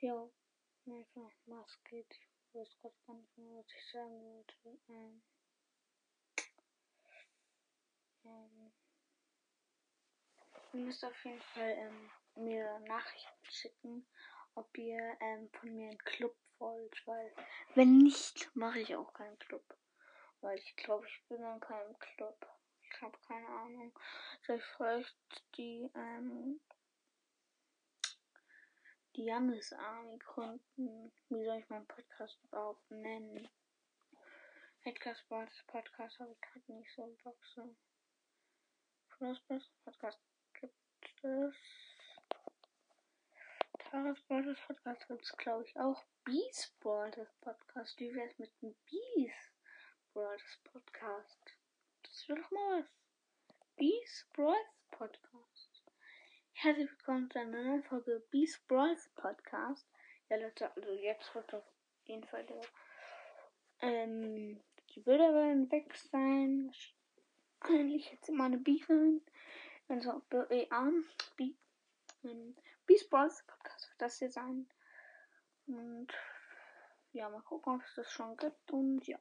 ja, einfach was geht. Ich weiß gerade gar nicht mehr, was ich sagen wollte. Ähm, ähm, ihr müsst auf jeden Fall ähm, mir Nachrichten schicken, ob ihr ähm, von mir einen Club wollt, weil wenn nicht, mache ich auch keinen Club. Weil ich glaube, ich bin in keinem Club. Ich habe keine Ahnung. Vielleicht die, ähm, die Jannis Army gründen? Wie soll ich meinen Podcast überhaupt nennen? Headcast Podcast habe ich gerade nicht so Bock so. Podcast gibt es. Taras Brothers Podcast gibt es, glaube ich, auch. Beast Brothers Podcast. Wie wäre es mit dem Beast Brothers Podcast? Das wäre doch mal was. Beast Brothers Podcast. Herzlich willkommen zu einer neuen Folge Beast Brothers Podcast. Ja, Leute, also jetzt wird auf jeden Fall der, ähm, die Bilder werden weg sein. Eigentlich jetzt immer eine B sein. Also, B-E-A, B, ähm, Beast Brothers Podcast wird das hier sein. Und ja, mal gucken, ob es das schon gibt. Und ja.